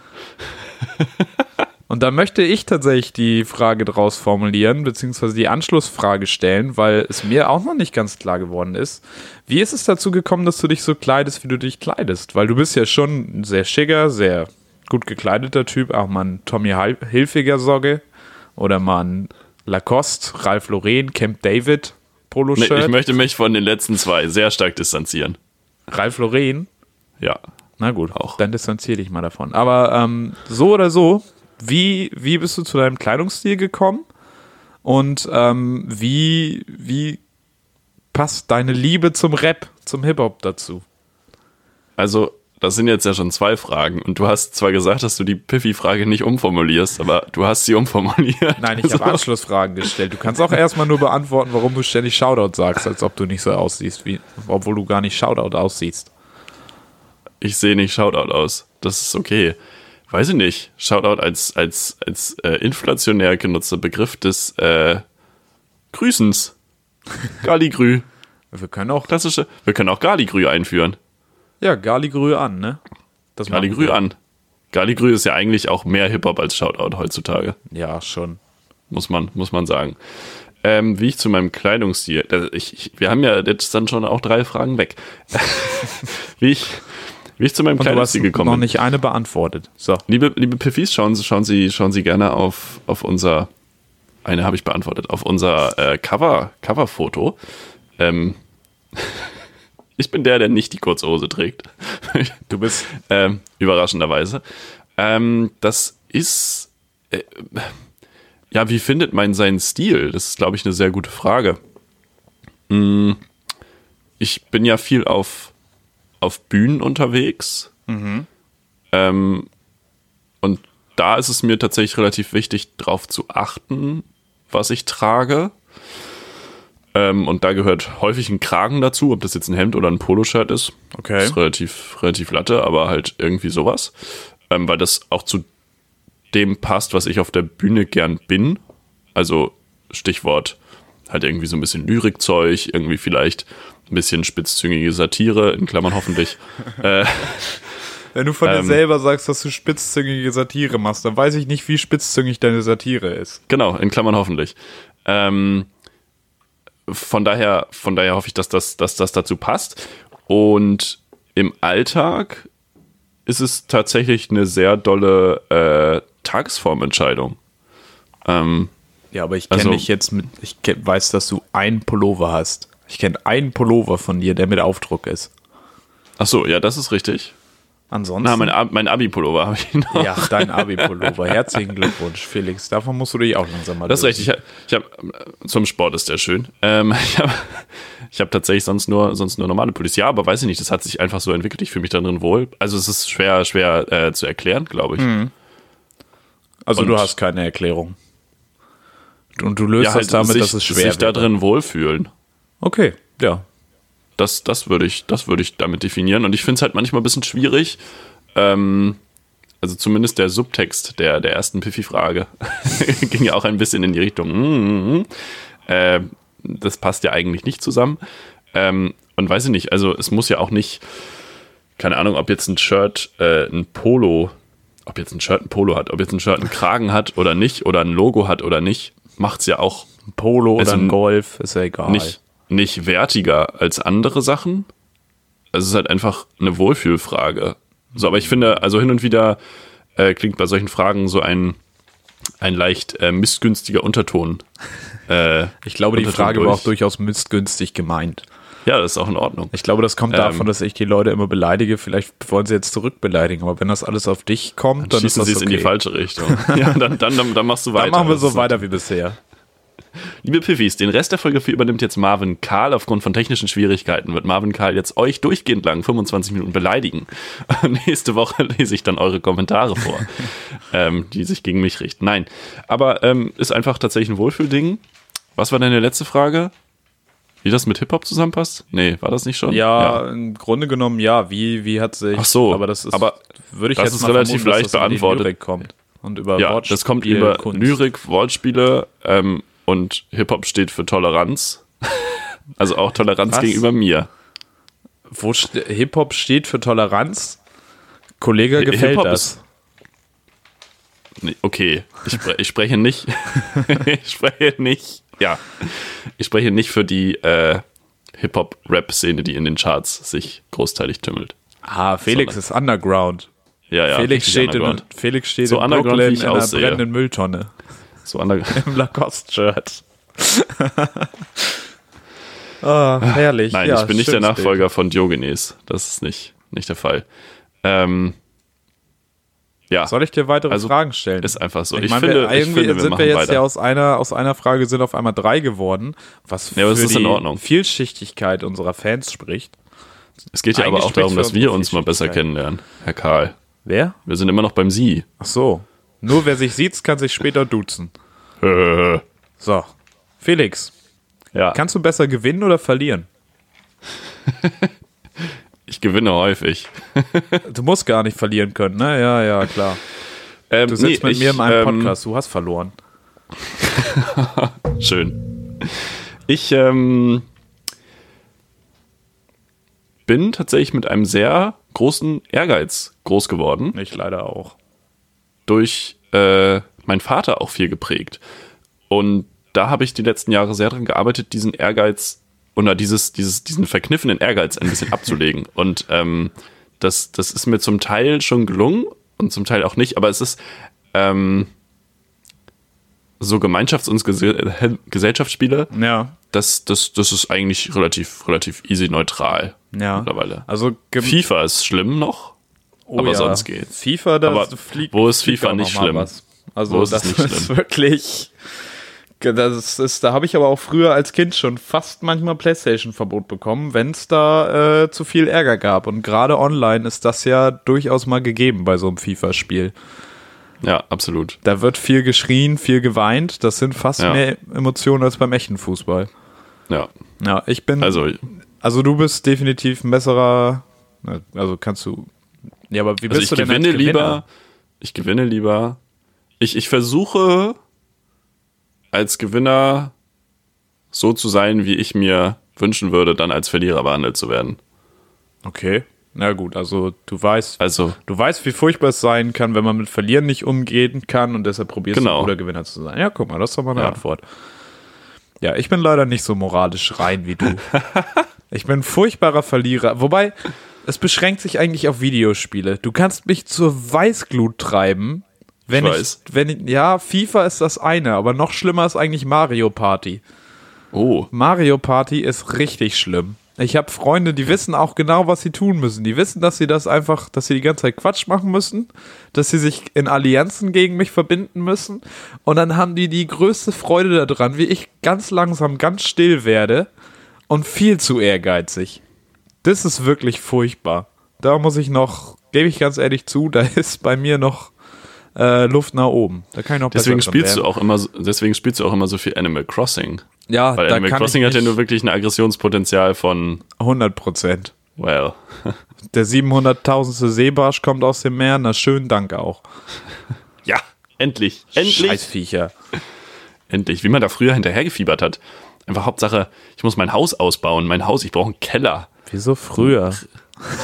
Und da möchte ich tatsächlich die Frage draus formulieren, beziehungsweise die Anschlussfrage stellen, weil es mir auch noch nicht ganz klar geworden ist. Wie ist es dazu gekommen, dass du dich so kleidest, wie du dich kleidest? Weil du bist ja schon ein sehr schicker, sehr gut gekleideter Typ, auch mal ein Tommy Hilfiger Sogge oder mal ein Lacoste, Ralph Lauren, Camp David Polo-Shirt. Nee, ich möchte mich von den letzten zwei sehr stark distanzieren. Ralph Lauren? Ja. Na gut, auch. dann distanziere dich mal davon. Aber ähm, so oder so, wie, wie bist du zu deinem Kleidungsstil gekommen? Und ähm, wie, wie passt deine Liebe zum Rap, zum Hip-Hop dazu? Also, das sind jetzt ja schon zwei Fragen. Und du hast zwar gesagt, dass du die Piffy-Frage nicht umformulierst, aber du hast sie umformuliert. Nein, ich also. habe Anschlussfragen gestellt. Du kannst auch erstmal nur beantworten, warum du ständig Shoutout sagst, als ob du nicht so aussiehst, wie, obwohl du gar nicht Shoutout aussiehst. Ich sehe nicht Shoutout aus. Das ist okay weiß ich nicht, Shoutout als, als, als äh, inflationär genutzter Begriff des äh, Grüßens. Galigrü. Wir können auch. Klassische, wir können auch Galigrü einführen. Ja, Galigrü an, ne? Das Galigrü an. Galigrü ist ja eigentlich auch mehr Hip-Hop als Shoutout heutzutage. Ja, schon. Muss man, muss man sagen. Ähm, wie ich zu meinem Kleidungsstil. Ich, ich, wir haben ja jetzt dann schon auch drei Fragen weg. wie ich wie ich zu meinem Kleidungsstil gekommen bin. noch nicht eine beantwortet. So. Liebe, liebe Piffis, schauen, schauen, Sie, schauen Sie gerne auf, auf unser, eine habe ich beantwortet, auf unser äh, Cover, Coverfoto. Ähm, ich bin der, der nicht die kurze Hose trägt. Du bist. ähm, überraschenderweise. Ähm, das ist. Äh, ja, wie findet man seinen Stil? Das ist, glaube ich, eine sehr gute Frage. Hm, ich bin ja viel auf auf Bühnen unterwegs. Mhm. Ähm, und da ist es mir tatsächlich relativ wichtig, darauf zu achten, was ich trage. Ähm, und da gehört häufig ein Kragen dazu, ob das jetzt ein Hemd oder ein Poloshirt ist. Okay. Das ist relativ, relativ latte, aber halt irgendwie sowas. Ähm, weil das auch zu dem passt, was ich auf der Bühne gern bin. Also Stichwort halt irgendwie so ein bisschen Lyrikzeug, irgendwie vielleicht ein bisschen spitzzüngige Satire, in Klammern hoffentlich. äh, Wenn du von ähm, dir selber sagst, dass du spitzzüngige Satire machst, dann weiß ich nicht, wie spitzzüngig deine Satire ist. Genau, in Klammern hoffentlich. Ähm, von daher, von daher hoffe ich, dass das, dass das dazu passt. Und im Alltag ist es tatsächlich eine sehr dolle äh, Tagesformentscheidung. Ähm, ja, aber ich kenne also, dich jetzt mit, ich weiß, dass du ein Pullover hast. Ich kenne einen Pullover von dir, der mit Aufdruck ist. Ach so, ja, das ist richtig. Ansonsten. Na, mein, mein Abi-Pullover habe ich noch. Ja, dein Abi-Pullover. Herzlichen Glückwunsch, Felix. Davon musst du dich auch langsam mal Das ist richtig. Ich habe, hab, zum Sport ist der schön. Ähm, ich habe ich hab tatsächlich sonst nur, sonst nur normale Pullis. Ja, aber weiß ich nicht, das hat sich einfach so entwickelt. Ich fühle mich da drin wohl. Also, es ist schwer, schwer äh, zu erklären, glaube ich. Mhm. Also, Und du hast keine Erklärung. Und du löst ja, halt das damit, sich, dass es schwer sich da drin wohlfühlen. Okay, ja. Das, das würde ich, das würde ich damit definieren. Und ich finde es halt manchmal ein bisschen schwierig. Ähm, also zumindest der Subtext der, der ersten Piffy-Frage ging ja auch ein bisschen in die Richtung. Mm, äh, das passt ja eigentlich nicht zusammen. Ähm, und weiß ich nicht, also es muss ja auch nicht, keine Ahnung, ob jetzt ein Shirt äh, ein Polo, ob jetzt ein Shirt ein Polo hat, ob jetzt ein Shirt einen Kragen hat oder nicht, oder ein Logo hat oder nicht, macht es ja auch. Ein Polo oder ein Golf, ist ja egal. Nicht, nicht wertiger als andere Sachen. Es ist halt einfach eine Wohlfühlfrage. So, aber ich finde, also hin und wieder äh, klingt bei solchen Fragen so ein, ein leicht äh, missgünstiger Unterton. Äh, ich glaube, Unterton die Frage durch. war auch durchaus missgünstig gemeint. Ja, das ist auch in Ordnung. Ich glaube, das kommt ähm, davon, dass ich die Leute immer beleidige. Vielleicht wollen sie jetzt zurückbeleidigen, aber wenn das alles auf dich kommt, dann, dann schießen sie es okay. in die falsche Richtung. ja, dann, dann, dann, dann machst du weiter. Dann machen wir so weiter wie bisher. Liebe Piffis, den Rest der Folge für übernimmt jetzt Marvin Karl. Aufgrund von technischen Schwierigkeiten wird Marvin Karl jetzt euch durchgehend lang 25 Minuten beleidigen. Nächste Woche lese ich dann eure Kommentare vor, ähm, die sich gegen mich richten. Nein, aber ähm, ist einfach tatsächlich ein Wohlfühlding. Was war deine letzte Frage? Wie das mit Hip-Hop zusammenpasst? Nee, war das nicht schon? Ja, ja, im Grunde genommen ja. Wie, wie hat sich. Ach so, aber das ist, aber würde ich das jetzt ist relativ vermuten, leicht beantwortet. Kommt. und über Ja, Wortspiel, das kommt über Kunst. Lyrik, Wortspiele ähm, und Hip-Hop steht für Toleranz. also auch Toleranz Was? gegenüber mir. Wo ste- Hip-Hop steht für Toleranz? Kollege Hi- gefällt das. Nee, okay, ich, spre ich spreche nicht. ich spreche nicht. Ja. Ich spreche nicht für die äh, Hip-Hop-Rap-Szene, die in den Charts sich großteilig tümmelt. Ah, Felix ist Underground. Ja, ja. Felix, steht in. Felix steht So in underground, Brooklyn in einer aussehe. brennenden Mülltonne. So underground. Im Lacoste-Shirt. ah, herrlich. Nein, ja, ich bin nicht der Nachfolger von Diogenes. Das ist nicht, nicht der Fall. Ähm, ja, Bild. Soll ich dir weitere Also, Fragen stellen? ist einfach so. Ich, Ich, meine, finde, wir, irgendwie finde, wir sind wir jetzt weiter. ja aus einer, aus einer Frage sind auf einmal drei geworden, was Ja, für die Ordnung. Vielschichtigkeit unserer Fans spricht. es geht ja aber auch darum, dass wir uns mal besser kennenlernen, Herr Karl. Wer? Wir sind immer noch beim Sie. Ach so. Nur wer sich sieht, kann sich später duzen. So. Felix, ja, kannst du besser gewinnen oder verlieren? ich gewinne häufig. Du musst gar nicht verlieren können, ne? Ja, ja, klar. Ähm, Du sitzt nee, mit mir ich, in einem ähm, Podcast, du hast verloren. Schön. Ich ähm, bin tatsächlich mit einem sehr großen Ehrgeiz groß geworden. Ich leider auch. Durch äh, meinen Vater auch viel geprägt. Und da habe ich die letzten Jahre sehr daran gearbeitet, diesen Ehrgeiz oder dieses, dieses, diesen verkniffenen Ehrgeiz ein bisschen abzulegen. Und ähm, das, das ist mir zum Teil schon gelungen und zum Teil auch nicht, aber es ist ähm, so Gemeinschafts- und Gese Gesellschaftsspiele, Ja, das, das, das ist eigentlich relativ, relativ easy neutral ja. mittlerweile. Also FIFA ist schlimm noch, oh aber ja. sonst geht's. FIFA, da Aber fliegt. wo ist FIFA nicht schlimm? Was. Also Wo ist das nicht ist schlimm? wirklich. Das ist, da habe ich aber auch früher als Kind schon fast manchmal Playstation-Verbot bekommen, wenn es da äh, zu viel Ärger gab. Und gerade online ist das ja durchaus mal gegeben bei so einem FIFA-Spiel. Ja, absolut. Da wird viel geschrien, viel geweint. Das sind fast Ja. mehr Emotionen als beim echten Fußball. Ja, Ja, ich bin. also Also du bist definitiv ein besserer. na, Also kannst du. Ja, aber wie Also bist ich du denn gewinne lieber, ich gewinne lieber. Ich, ich versuche als Gewinner so zu sein, wie ich mir wünschen würde, dann als Verlierer behandelt zu werden. Okay. Na gut, also du weißt, Also, du weißt, wie furchtbar es sein kann, wenn man mit Verlieren nicht umgehen kann und deshalb probierst Genau. du guter Gewinner zu sein. Ja, guck mal, das ist doch mal eine Ja. Antwort. Ja, ich bin leider nicht so moralisch rein wie du. ich bin ein furchtbarer Verlierer. Wobei, es beschränkt sich eigentlich auf Videospiele. Du kannst mich zur Weißglut treiben, wenn Ich ich, wenn ich, ja, FIFA ist das eine, aber noch schlimmer ist eigentlich Mario Party. oh, Mario Party ist richtig schlimm. Ich habe Freunde, die wissen auch genau, was sie tun müssen. Die wissen, dass sie das einfach, dass sie die ganze Zeit Quatsch machen müssen, dass sie sich in Allianzen gegen mich verbinden müssen. Und dann haben die die größte Freude daran, wie ich ganz langsam, ganz still werde und viel zu ehrgeizig. Das ist wirklich furchtbar. Da muss ich noch, gebe ich ganz ehrlich zu, da ist bei mir noch äh, Luft nach oben. Da kann ich noch deswegen spielst du werden. auch immer, deswegen spielst du auch immer so viel Animal Crossing. Ja, Weil Animal Crossing hat ja nur wirklich ein Aggressionspotenzial von, 100 Prozent. well, Der 700.000. Seebarsch kommt aus dem Meer. Na, schönen Dank auch. ja, endlich, endlich. Scheißviecher. Endlich, wie man da früher hinterhergefiebert hat. Einfach Hauptsache, ich muss mein Haus ausbauen. Mein Haus, ich brauche einen Keller. Wieso früher?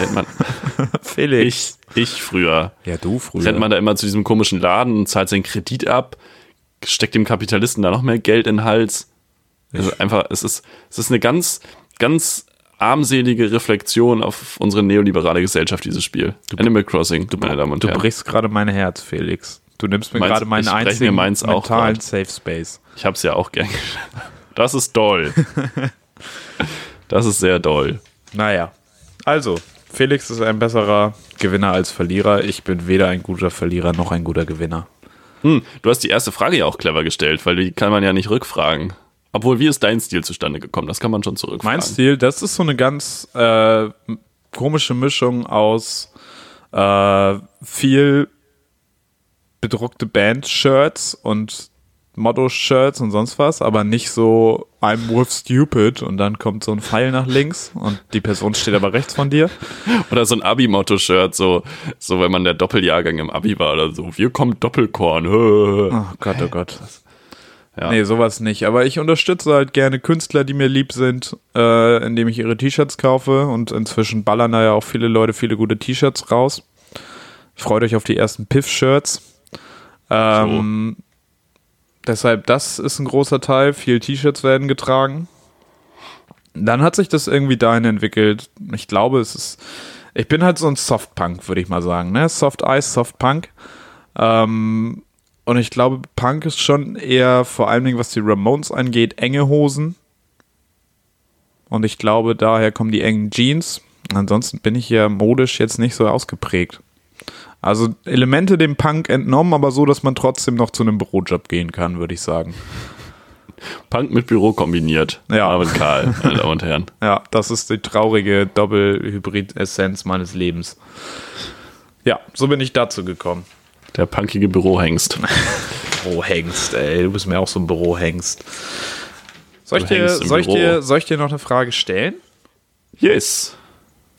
Rennt man, Felix. ich, ich früher. Ja, du früher. Rennt man da immer zu diesem komischen Laden und zahlt seinen Kredit ab, steckt dem Kapitalisten da noch mehr Geld in den Hals. Also einfach, es ist, es ist eine ganz, ganz armselige Reflexion auf unsere neoliberale Gesellschaft, dieses Spiel. Animal Crossing, meine Damen und du Herren. brichst gerade mein Herz, Felix. Du nimmst mir gerade meinen einzigen meins mentalen. Safe Space. Ich hab's ja auch gern. Das ist doll. Das ist sehr doll. Naja. Also, Felix ist ein besserer Gewinner als Verlierer. Ich bin weder ein guter Verlierer noch ein guter Gewinner. Hm, du hast die erste Frage ja auch clever gestellt, weil die kann man ja nicht rückfragen. Obwohl, wie ist dein Stil zustande gekommen? Das kann man schon zurückfragen. Mein Stil, das ist so eine ganz äh, komische Mischung aus äh, viel bedruckte Band-Shirts und Motto-Shirts und sonst was, aber nicht so I'm with stupid und dann kommt so ein Pfeil nach links und die Person steht aber rechts von dir. Oder so ein Abi-Motto-Shirt, so, so wenn man der Doppeljahrgang im Abi war oder so. Wir kommen Doppelkorn. Oh Gott, oh Gott. Ja. Nee, sowas nicht. Aber ich unterstütze halt gerne Künstler, die mir lieb sind, äh, indem ich ihre T-Shirts kaufe. Und inzwischen ballern da ja auch viele Leute viele gute T-Shirts raus. Freut euch auf die ersten Piff-Shirts. Ähm, so. Deshalb, das ist ein großer Teil. Viel T-Shirts werden getragen. Dann hat sich das irgendwie dahin entwickelt. Ich glaube, es ist. Ich bin halt so ein Soft-Punk, würde ich mal sagen. Ne? Soft Ice, Soft Punk. Ähm, und ich glaube, Punk ist schon eher, vor allen Dingen was die Ramones angeht, enge Hosen. Und ich glaube, daher kommen die engen Jeans. Ansonsten bin ich ja modisch jetzt nicht so ausgeprägt. Also Elemente dem Punk entnommen, aber so, dass man trotzdem noch zu einem Bürojob gehen kann, würde ich sagen. Punk mit Büro kombiniert. Ja. Marvin Karl, meine Damen und Herren. Ja, das ist die traurige Doppel-Hybrid-Essenz meines Lebens. Ja, so bin ich dazu gekommen. Der punkige Bürohengst. Bürohengst, ey. Du bist mir auch so ein Bürohengst. Soll ich, dir, soll, ich dir, soll ich dir noch eine Frage stellen? Yes.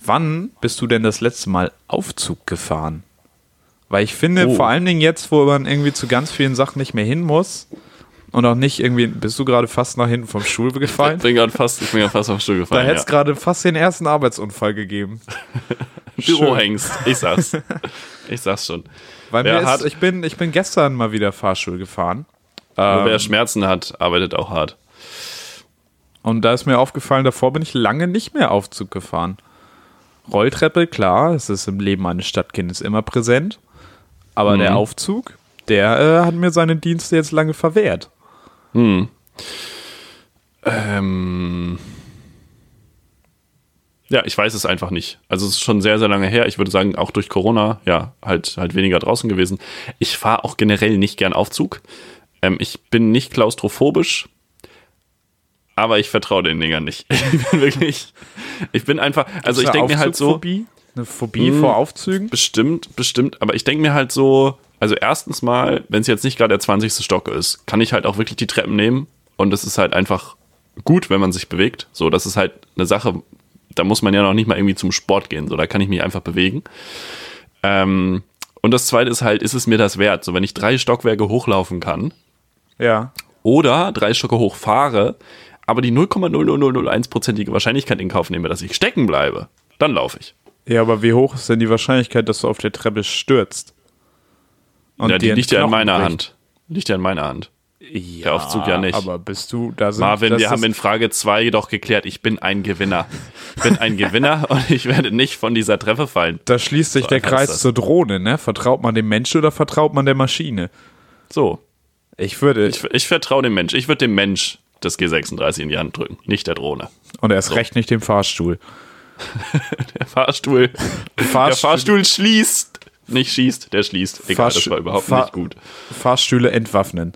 Wann bist du denn das letzte Mal Aufzug gefahren? Weil ich finde, oh. vor allen Dingen jetzt, wo man irgendwie zu ganz vielen Sachen nicht mehr hin muss und auch nicht irgendwie, bist du gerade fast nach hinten vom Stuhl gefallen? Ich bin gerade fast, ich bin gerade fast vom Stuhl gefallen. Da hätte es ja. gerade fast den ersten Arbeitsunfall gegeben. Bürohengst, ich sag's. Ich sag's schon. Weil mir ist, ich, bin, ich bin gestern mal wieder Fahrstuhl gefahren. Ähm, wer Schmerzen hat, arbeitet auch hart. Und da ist mir aufgefallen, davor bin ich lange nicht mehr Aufzug gefahren. Rolltreppe, klar, es ist im Leben eines Stadtkindes immer präsent. Aber mhm. der Aufzug, der äh, hat mir seine Dienste jetzt lange verwehrt. Hm. Ähm. Ja, ich weiß es einfach nicht. Also es ist schon sehr, sehr lange her. Ich würde sagen, auch durch Corona, ja, halt, halt weniger draußen gewesen. Ich fahre auch generell nicht gern Aufzug. Ähm, ich bin nicht klaustrophobisch, aber ich vertraue den Dingern nicht. Ich bin wirklich, ich bin einfach, also ich denke mir halt so. Eine Phobie mh, vor Aufzügen? Bestimmt, bestimmt. Aber ich denke mir halt so, also erstens mal, wenn es jetzt nicht gerade der 20. Stock ist, kann ich halt auch wirklich die Treppen nehmen und es ist halt einfach gut, wenn man sich bewegt. So, das ist halt eine Sache, da muss man ja noch nicht mal irgendwie zum Sport gehen. So, da kann ich mich einfach bewegen. Ähm, und das zweite ist halt, ist es mir das wert? So, wenn ich drei Stockwerke hochlaufen kann. Ja. Oder drei Stocke hochfahre, aber die 0,00001-prozentige Wahrscheinlichkeit in Kauf nehme, dass ich stecken bleibe, dann laufe ich. Ja, aber wie hoch ist denn die Wahrscheinlichkeit, dass du auf der Treppe stürzt? Und ja, die liegt ja in meiner bricht. Hand. Liegt ja in meiner Hand. Ja, der Aufzug ja nicht. Aber bist du da sind, Marvin, wir haben in Frage 2 jedoch geklärt, ich bin ein Gewinner. Ich bin ein Gewinner und ich werde nicht von dieser Treffe fallen. Da schließt sich so, der Kreis zur Drohne, ne? Vertraut man dem Menschen oder vertraut man der Maschine? So. Ich würde. Ich, ich vertraue dem Mensch. Ich würde dem Mensch das G36 in die Hand drücken, nicht der Drohne. Und er ist so. recht nicht dem Fahrstuhl. der Fahrstuhl. Fahrstuhl. Der Fahrstuhl schließt. Nicht schießt, der schließt. Egal, Fahrstuhl, das war überhaupt Fahr nicht gut. Fahrstühle entwaffnen.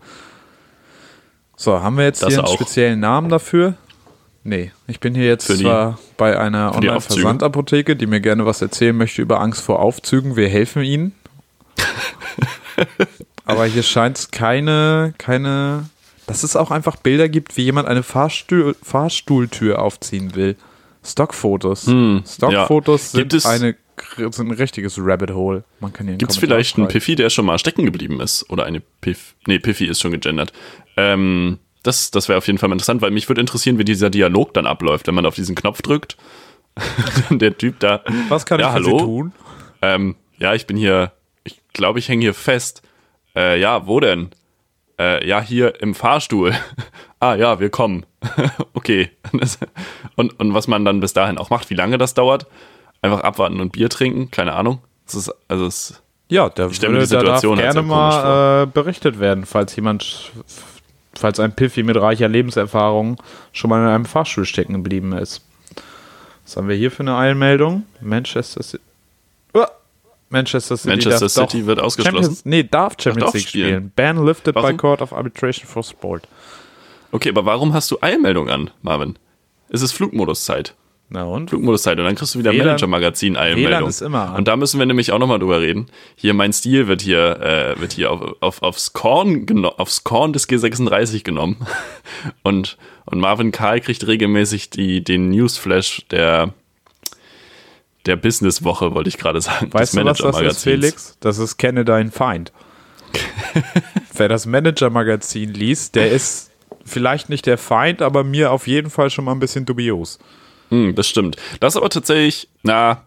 So, haben wir jetzt das hier einen auch. speziellen Namen dafür? Nee, ich bin hier jetzt zwar bei einer Online-Versandapotheke, die mir gerne was erzählen möchte über Angst vor Aufzügen. Wir helfen ihnen. Aber hier scheint es keine, keine, dass es auch einfach Bilder gibt, wie jemand eine Fahrstuhl, Fahrstuhltür aufziehen will. Stockfotos. Hm, Stockfotos ja. sind, eine, sind ein richtiges Rabbit Hole. Man kann Gibt es vielleicht einen Piffy, der schon mal stecken geblieben ist? Oder eine Piff. Nee, Piffy ist schon gegendert. Ähm, das das wäre auf jeden Fall interessant, weil mich würde interessieren, wie dieser Dialog dann abläuft, wenn man auf diesen Knopf drückt. der Typ da. Was kann ja, ich hallo? Tun? Ähm, ja, ich bin hier, ich glaube, ich hänge hier fest. Äh, ja, wo denn? Äh, ja, hier im Fahrstuhl. Ah, ja, wir kommen. okay. und, und was man dann bis dahin auch macht, wie lange das dauert, einfach abwarten und Bier trinken, keine Ahnung. Das ist, also es, ja, da würde da darf halt gerne mal äh, berichtet werden, falls jemand falls ein Piffy mit reicher Lebenserfahrung schon mal in einem Fahrstuhl stecken geblieben ist. Was haben wir hier für eine Eilmeldung? Manchester City. Manchester City, Manchester City wird ausgeschlossen. Champions, nee, darf Champions League spielen. Ban lifted warum? by Court of Arbitration for Sport. Okay, aber warum hast du Eilmeldung an, Marvin? Es ist Flugmoduszeit. Na und? Flugmodus-Zeit und dann kriegst du wieder. WLAN ist immer an. Und da müssen wir nämlich auch nochmal drüber reden. Hier, mein Stil wird hier, äh, wird hier auf, auf, aufs, Korn aufs Korn des G36 genommen. Und, und Marvin Karl kriegt regelmäßig die, den Newsflash der, der Businesswoche, wollte ich gerade sagen. Weißt du, was das ist. Felix? Das ist Kenne deinen Feind. Wer das Manager-Magazin liest, der ist vielleicht nicht der Feind, aber mir auf jeden Fall schon mal ein bisschen dubios. Hm, das stimmt. Das ist aber tatsächlich, na,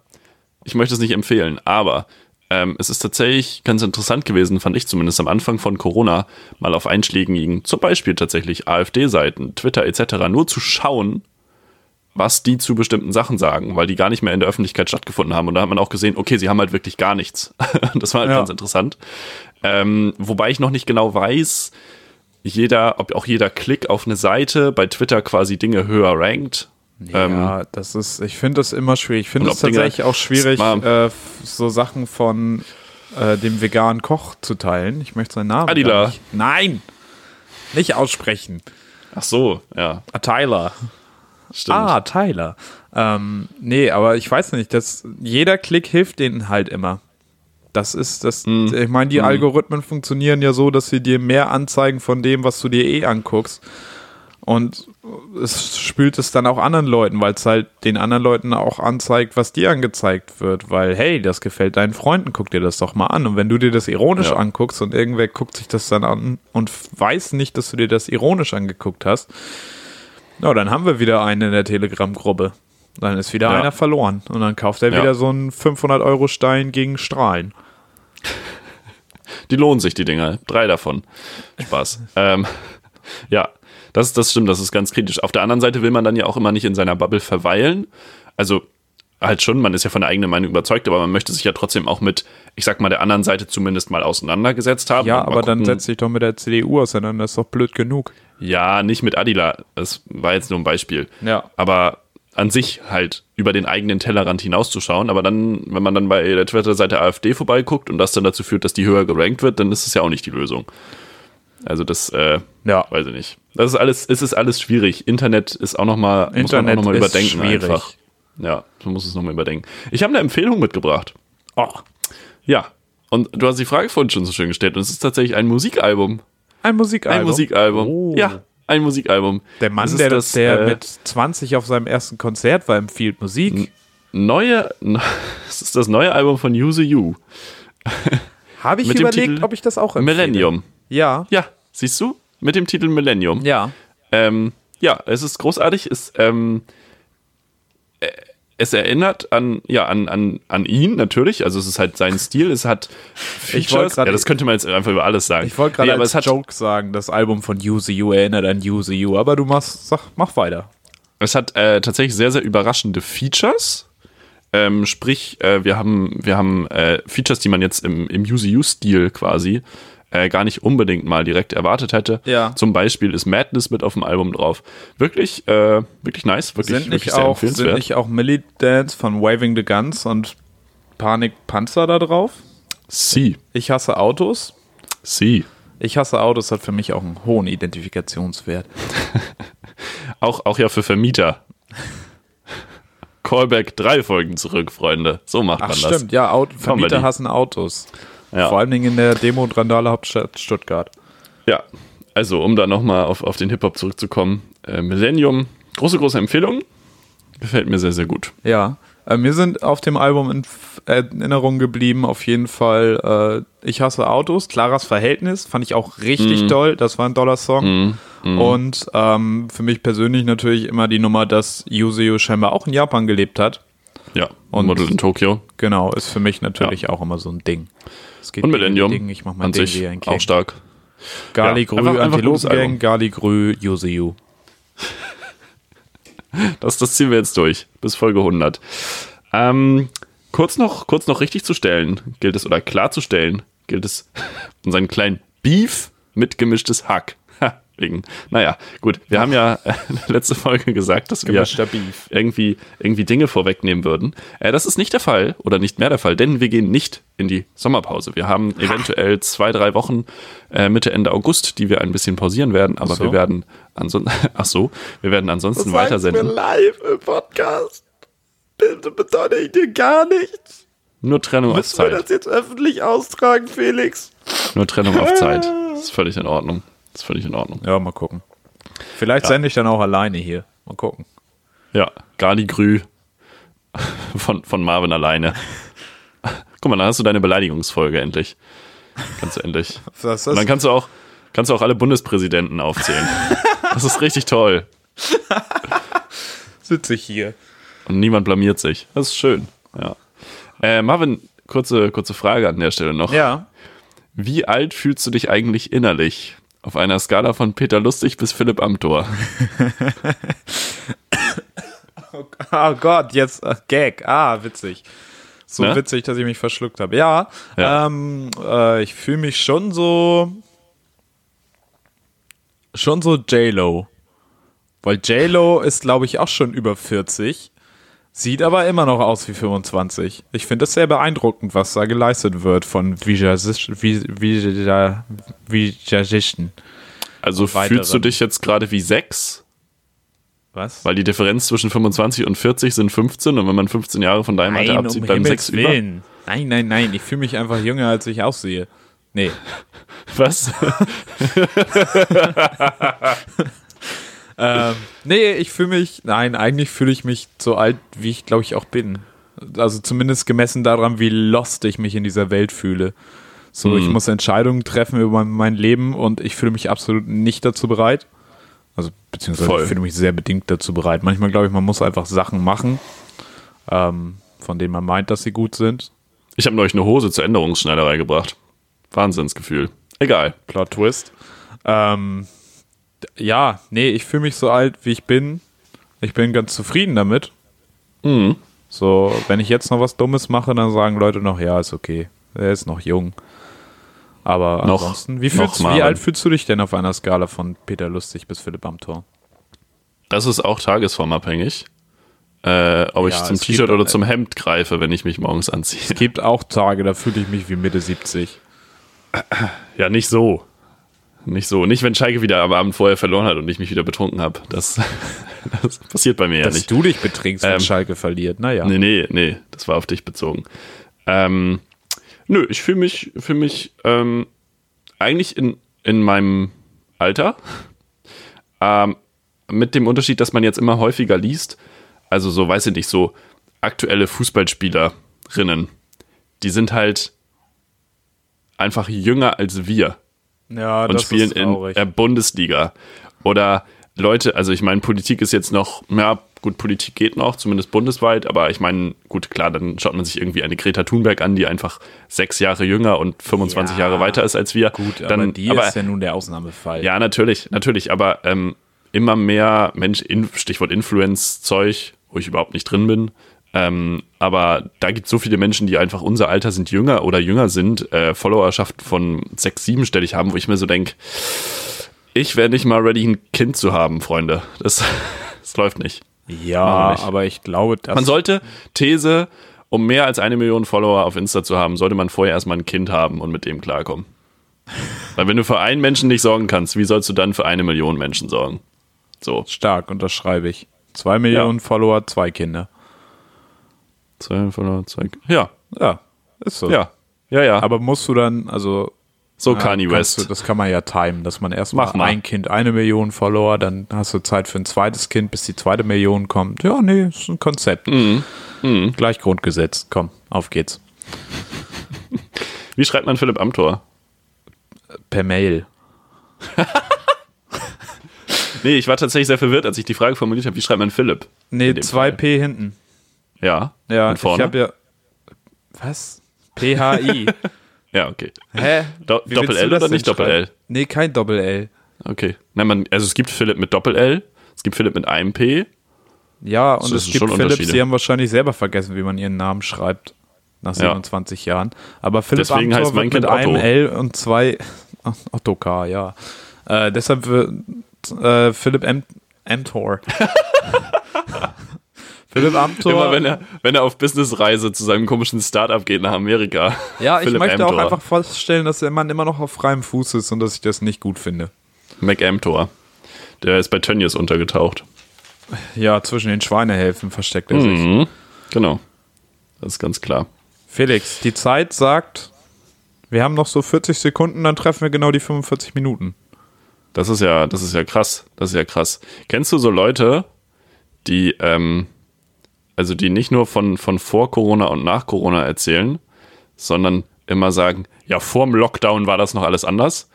ich möchte es nicht empfehlen, aber ähm, es ist tatsächlich ganz interessant gewesen, fand ich zumindest am Anfang von Corona, mal auf einschlägigen, zum Beispiel tatsächlich AfD-Seiten, Twitter etc., nur zu schauen, was die zu bestimmten Sachen sagen, weil die gar nicht mehr in der Öffentlichkeit stattgefunden haben. Und da hat man auch gesehen, okay, sie haben halt wirklich gar nichts. das war halt Ja. ganz interessant. Ähm, wobei ich noch nicht genau weiß, jeder, ob auch jeder Klick auf eine Seite bei Twitter quasi Dinge höher rankt. Ähm, ja, das ist, ich finde das immer schwierig. Ich finde es ob Dinge- tatsächlich auch schwierig, äh, so Sachen von äh, dem veganen Koch zu teilen. Ich möchte seinen Namen. Adila. Nicht. Nein! Nicht aussprechen. Ach so, ja, Ah, Tyler. stimmt. Ah, Tyler. Ähm, nee, aber ich weiß nicht, dass jeder Klick hilft denen halt immer. Das ist das, Mhm. ich meine, die Algorithmen funktionieren ja so, dass sie dir mehr anzeigen von dem, was du dir eh anguckst. Und es spült es dann auch anderen Leuten, weil es halt den anderen Leuten auch anzeigt, was dir angezeigt wird. Weil, hey, das gefällt deinen Freunden, guck dir das doch mal an. Und wenn du dir das ironisch Ja. anguckst und irgendwer guckt sich das dann an und weiß nicht, dass du dir das ironisch angeguckt hast, na, dann haben wir wieder einen in der Telegram-Gruppe. Dann ist wieder Ja. einer verloren. Und dann kauft er Ja. wieder so einen 500-Euro-Stein gegen Strahlen. Die lohnen sich, die Dinger. Drei davon. Spaß. ähm, ja, das, das stimmt, das ist ganz kritisch. Auf der anderen Seite will man dann ja auch immer nicht in seiner Bubble verweilen. Also halt schon, man ist ja von der eigenen Meinung überzeugt, aber man möchte sich ja trotzdem auch mit, ich sag mal, der anderen Seite zumindest mal auseinandergesetzt haben. Ja, aber dann gucken- setz dich doch mit der CDU auseinander, das ist doch blöd genug. Ja, nicht mit Adila. Das war jetzt nur ein Beispiel. Ja. Aber an sich halt über den eigenen Tellerrand hinauszuschauen. Aber dann, wenn man dann bei der Twitter-Seite AfD vorbeiguckt und das dann dazu führt, dass die höher gerankt wird, dann ist es ja auch nicht die Lösung. Also das, äh, Ja. weiß ich nicht. Das ist alles, es ist alles schwierig. Internet ist auch nochmal, muss man auch nochmal überdenken schwierig. einfach. Ja, man muss es nochmal überdenken. Ich habe eine Empfehlung mitgebracht. Oh, Ja. Und du hast die Frage vorhin schon so schön gestellt. Und es ist tatsächlich ein Musikalbum. ein Musikalbum. Ein Musikalbum. Oh. Ja, ein Musikalbum. Der Mann, Das der, das, der äh, mit 20 auf seinem ersten Konzert war, empfiehlt Musik. neue, es ist das neue Album von Use You. Habe ich überlegt, ob ich das auch empfehle. Millennium. Ja. Ja, siehst du? Mit dem Titel Millennium. Ja. Ähm, ja, es ist großartig. Es, ähm, äh, es erinnert an, ja, an, an, an ihn natürlich. Also es ist halt sein Stil. Es hat Features. grad- ja, das könnte man jetzt einfach über alles sagen. Ich wollte gerade Nee, als hat, Joke sagen, das Album von Use You erinnert an Use You, aber du machst, sag, mach weiter. Es hat äh, tatsächlich sehr, sehr überraschende Features. Ähm, sprich, äh, wir haben, wir haben äh, Features, die man jetzt im, im UCU-Stil quasi äh, gar nicht unbedingt mal direkt erwartet hätte. Ja. Zum Beispiel ist Madness mit auf dem Album drauf. Wirklich, äh, wirklich nice, wirklich, Sind wirklich nicht, sehr auch, sind empfehlenswert. nicht auch Millie Dance von Waving the Guns und Panik Panzer da drauf? Sie, Ich hasse Autos. sie. Ich hasse Autos hat für mich auch einen hohen Identifikationswert. Auch, auch ja für Vermieter. Callback drei Folgen zurück, Freunde. So macht Ach man das. stimmt, ja, Auto, Vermieter hassen Autos. Ja. Vor allen Dingen in der Demo- und Randale-Hauptstadt Stuttgart. Ja, also um da nochmal auf, auf den Hip-Hop zurückzukommen. Äh, Millennium, große, große Empfehlung. Gefällt mir sehr, sehr gut. Ja, äh, mir sind auf dem Album in F- Erinnerung geblieben, auf jeden Fall äh, Ich hasse Autos, Claras Verhältnis, fand ich auch richtig Mhm. toll, das war ein toller Song. Und ähm, für mich persönlich natürlich immer die Nummer, dass Yuzio scheinbar auch in Japan gelebt hat. Ja, Und- Model in Tokio. Genau, ist für mich natürlich auch immer so ein Ding. Es geht Und Millennium. Ich mach mein an Ding sich ein auch stark. Gali Ja, Grü, Antilopengang. Gali Grü, Yuzio. Das, das ziehen wir jetzt durch, bis Folge 100. Ähm, kurz, noch, kurz noch richtig zu stellen, gilt es, oder klarzustellen, gilt es, unseren kleinen Beef mit gemischtes Hack. Wegen, naja, gut, wir haben ja äh, letzte Folge gesagt, dass wir irgendwie, irgendwie Dinge vorwegnehmen würden. Äh, das ist nicht der Fall oder nicht mehr der Fall, denn wir gehen nicht in die Sommerpause. Wir haben eventuell zwei, drei Wochen äh, Mitte, Ende August, die wir ein bisschen pausieren werden, aber so. wir werden ansonsten, ach so, wir werden ansonsten weitersenden. live im Podcast. Bitte bedeute ich dir gar nichts. Nur Trennung auf Müssen wir Zeit. das jetzt öffentlich austragen, Felix? Nur Trennung auf Zeit. Das ist völlig in Ordnung. Das ist völlig in Ordnung. Ja, mal gucken. Vielleicht Ja. sende ich dann auch alleine hier. Mal gucken. Ja, Gali Grü von, von Marvin alleine. Guck mal, dann hast du deine Beleidigungsfolge endlich. Kannst du endlich. Das Und dann kannst du auch, kannst du auch alle Bundespräsidenten aufzählen. Das ist richtig toll. sitze ich hier. Und niemand blamiert sich. Das ist schön. Ja. Äh, Marvin, kurze, kurze Frage an der Stelle noch. Ja. Wie alt fühlst du dich eigentlich innerlich? Auf einer Skala von Peter Lustig bis Philipp Amthor. Oh Gott, jetzt äh, Gag. Ah, witzig. So Ne? witzig, dass ich mich verschluckt habe. Ja, Ja. Ähm, äh, ich fühle mich schon so schon so J-Lo. Weil J-Lo ist, glaube ich, auch schon über 40. Sieht aber immer noch aus wie 25. Ich finde das sehr beeindruckend, was da geleistet wird von Visagisten. Also Und fühlst du weiteren. dich jetzt gerade wie sechs? Was? Weil die Differenz zwischen 25 und 40 sind 15 und wenn man 15 Jahre von deinem Alter Nein, abzieht, um bleiben Himmels sechs über. Willen. Nein, nein, nein. Ich fühle mich einfach jünger, als ich aussehe. Nee. Was? Ähm, nee, ich fühle mich, nein, eigentlich fühle ich mich so alt, wie ich glaube ich auch bin. Also zumindest gemessen daran, wie lost ich mich in dieser Welt fühle. So, ich Mhm. muss Entscheidungen treffen über mein, Leben und ich fühle mich absolut nicht dazu bereit. Also, beziehungsweise Voll. ich fühle mich sehr bedingt dazu bereit. Manchmal glaube ich, man muss einfach Sachen machen, ähm, von denen man meint, dass sie gut sind. Ich habe neulich eine Hose zur Änderungsschneiderei gebracht. Wahnsinnsgefühl. Egal. Plot Twist. Ähm, ja, nee, ich fühle mich so alt, wie ich bin. Ich bin ganz zufrieden damit. Mhm. So, wenn ich jetzt noch was Dummes mache, dann sagen Leute noch, ja, ist okay. Er ist noch jung. Aber Noch- ansonsten, wie, fühlst, wie alt fühlst du dich denn auf einer Skala von Peter Lustig bis Philipp Amthor? Das ist auch tagesformabhängig. Äh, ob ich Ja, zum es T-Shirt oder zum Hemd greife, wenn ich mich morgens anziehe. Es gibt auch Tage, da fühle ich mich wie Mitte 70. Ja, nicht so. Nicht so. Nicht, wenn Schalke wieder am Abend vorher verloren hat und ich mich wieder betrunken habe. Das, das passiert bei mir ja Dass nicht. du dich betrinkst, wenn Ähm, Schalke verliert. Naja. Nee, nee, nee, das war auf dich bezogen. Ähm, nö, ich fühle mich, fühl mich ähm, eigentlich in, in meinem Alter. Ähm, mit dem Unterschied, dass man jetzt immer häufiger liest, also so, weiß ich nicht, so aktuelle Fußballspielerinnen, die sind halt einfach jünger als wir Ja, und spielen in der Bundesliga. Oder Leute, also ich meine, Politik ist jetzt noch, ja, gut, Politik geht noch, zumindest bundesweit, aber ich meine, gut, klar, dann schaut man sich irgendwie eine Greta Thunberg an, die einfach sechs Jahre jünger und 25 Ja, Jahre weiter ist als wir. Gut, dann, aber die aber, ist ja nun der Ausnahmefall. ja, natürlich, natürlich, aber ähm, immer mehr Mensch, in, Stichwort Influence-Zeug, wo ich überhaupt nicht drin bin. Ähm, aber da gibt es so viele Menschen, die einfach unser Alter sind, jünger oder jünger sind, äh, Followerschaft von sechs, siebenstellig haben, wo ich mir so denke, ich wäre nicht mal ready, ein Kind zu haben, Freunde. Das, das läuft nicht. Ja, nicht. aber ich glaube, dass Man sollte, These, um mehr als eine Million Follower auf Insta zu haben, sollte man vorher erstmal ein Kind haben und mit dem klarkommen. Weil wenn du für einen Menschen nicht sorgen kannst, wie sollst du dann für eine Million Menschen sorgen? So. stark unterschreibe ich. Zwei Millionen Follower, zwei Kinder. Zwei Follower, zwei. Ja, Ja, ist so. ja, ja, ja. Aber musst du dann, also so ja, Kanye West. Du, das kann man ja timen, dass man erstmal Mach mal. ein Kind eine Million Follower, dann hast du Zeit für ein zweites Kind, bis die zweite Million kommt. Ja, nee, ist ein Konzept. Mhm. Gleich Grundgesetz. Komm, auf geht's. Wie schreibt man Philipp Amthor? Per Mail. Nee, ich war tatsächlich sehr verwirrt, als ich die Frage formuliert habe, wie schreibt man Philipp? Nee, In dem 2P hinten. Ja. Ja, Und vorne? ich habe ja. Was? PHI. Ja, okay. Hä? Do Wie Doppel L oder nicht Doppel? L? Nee, kein Doppel L. Okay. Nein, man, also es gibt Philipp mit Doppel L, es gibt Philipp mit einem P. Ja, und Das es gibt Philips, Unterschiede. die haben wahrscheinlich selber vergessen, wie man ihren Namen schreibt. Nach Ja. 27 Jahren. Aber Philipp Deswegen Amthor heißt mein wird mit Kind einem Otto. L und zwei Otto K, ja. Äh, deshalb wird äh, Philipp Am Amthor. Philipp Amthor. Immer wenn er, wenn er auf Businessreise zu seinem komischen Startup geht nach Amerika. ja, ich Philipp möchte auch Amthor. einfach feststellen, dass der Mann immer noch auf freiem Fuß ist und dass ich das nicht gut finde. Mac Amthor. Der ist bei Tönnies untergetaucht. Ja, zwischen den Schweinehälften versteckt er sich. Mhm. Genau. Das ist ganz klar. Felix, die Zeit sagt, wir haben noch so 40 Sekunden, dann treffen wir genau die 45 Minuten. Das ist ja, das ist ja krass. Das ist ja krass. Kennst du so Leute, die, ähm, also die nicht nur von, von vor Corona und nach Corona erzählen, sondern immer sagen, ja, vorm Lockdown war das noch alles anders.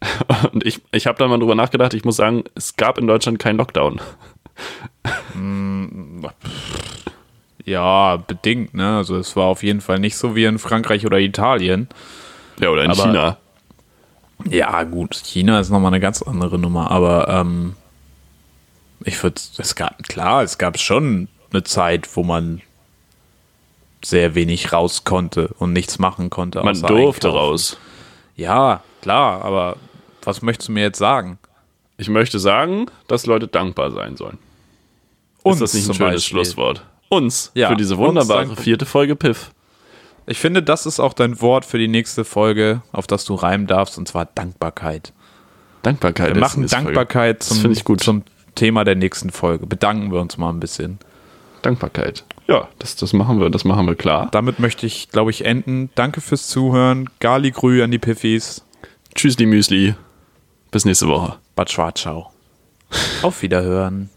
Und ich, ich habe da mal drüber nachgedacht, ich muss sagen, es gab in Deutschland keinen Lockdown. Ja, bedingt, ne? Also es war auf jeden Fall nicht so wie in Frankreich oder Italien. Ja, oder in Aber- China. Ja, gut, China ist nochmal eine ganz andere Nummer, aber ähm, ich würde, es gab, klar, es gab schon eine Zeit, wo man sehr wenig raus konnte und nichts machen konnte. Man durfte einkaufen. raus. Ja, klar, aber was möchtest du mir jetzt sagen? Ich möchte sagen, dass Leute dankbar sein sollen. ist das nicht ein schönes Beispiel. Schlusswort? Uns Ja, für diese uns wunderbare vierte Folge Piff. Ich finde, das ist auch dein Wort für die nächste Folge, auf das du reimen darfst, und zwar Dankbarkeit. Dankbarkeit. Wir machen Folge. Dankbarkeit Das zum, zum Thema der nächsten Folge. Bedanken wir uns mal ein bisschen. Dankbarkeit. Ja, das, das machen wir, das machen wir klar. Damit möchte ich, glaube ich, enden. Danke fürs Zuhören. Gali Grü an die Piffis. Tschüss, die Müsli. Bis nächste Woche. Bad Schwarzschau. Auf Wiederhören.